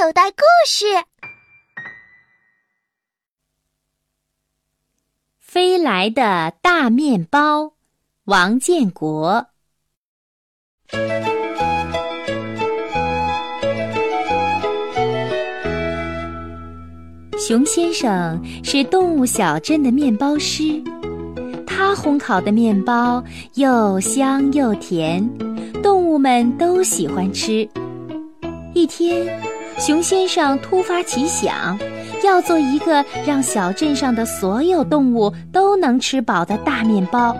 口袋故事：飞来的大面包，王建国。熊先生是动物小镇的面包师，他烘烤的面包又香又甜，动物们都喜欢吃。一天，熊先生突发奇想，要做一个让小镇上的所有动物都能吃饱的大面包。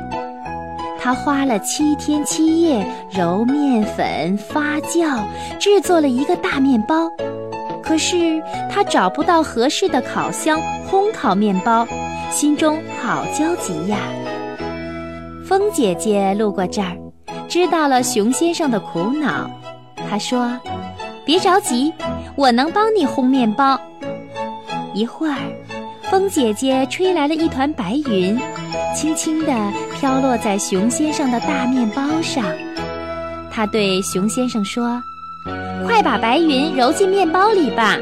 他花了七天七夜揉面粉、发酵，制作了一个大面包。可是他找不到合适的烤箱烘烤面包，心中好焦急呀。风姐姐路过这儿，知道了熊先生的苦恼，她说。别着急，我能帮你烘面包。一会儿，风姐姐吹来了一团白云，轻轻地飘落在熊先生的大面包上。她对熊先生说：“快把白云揉进面包里吧。”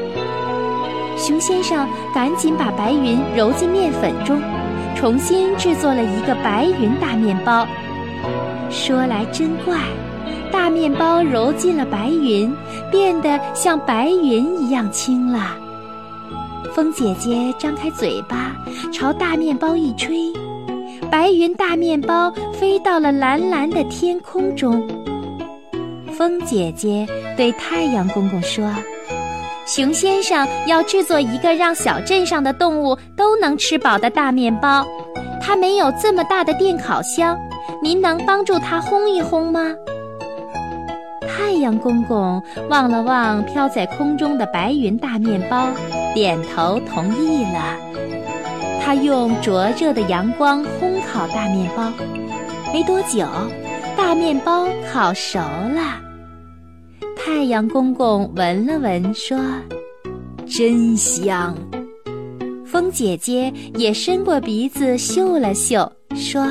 熊先生赶紧把白云揉进面粉中，重新制作了一个白云大面包。说来真怪。大面包揉进了白云，变得像白云一样轻了。风姐姐张开嘴巴，朝大面包一吹，白云大面包飞到了蓝蓝的天空中。风姐姐对太阳公公说：“熊先生要制作一个让小镇上的动物都能吃饱的大面包，他没有这么大的电烤箱，您能帮助他烘一烘吗？”太阳公公望了望飘在空中的白云大面包，点头同意了。他用灼热的阳光烘烤大面包，没多久，大面包烤熟了。太阳公公闻了闻，说：“真香。”风姐姐也伸过鼻子嗅了嗅，说：“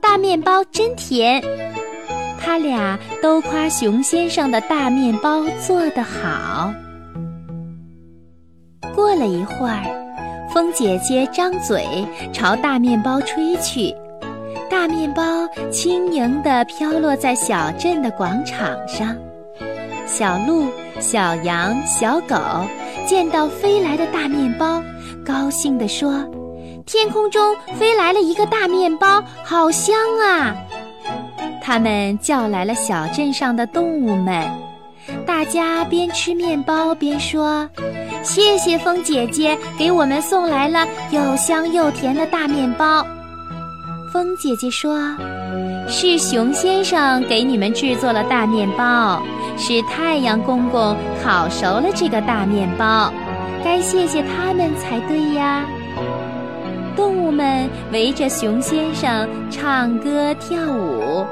大面包真甜。”他俩都夸熊先生的大面包做得好。过了一会儿，风姐姐张嘴朝大面包吹去，大面包轻盈地飘落在小镇的广场上。小鹿、小羊、小狗见到飞来的大面包，高兴地说：“天空中飞来了一个大面包，好香啊！”他们叫来了小镇上的动物们，大家边吃面包边说：“谢谢风姐姐给我们送来了又香又甜的大面包。”风姐姐说：“是熊先生给你们制作了大面包，是太阳公公烤熟了这个大面包，该谢谢他们才对呀。”动物们围着熊先生唱歌跳舞。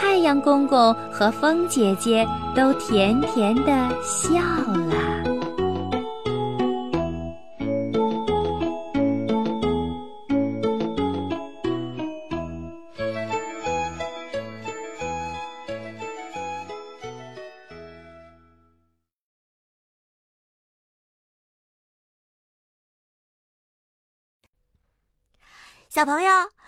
太阳公公和风姐姐都甜甜的笑了。小朋友。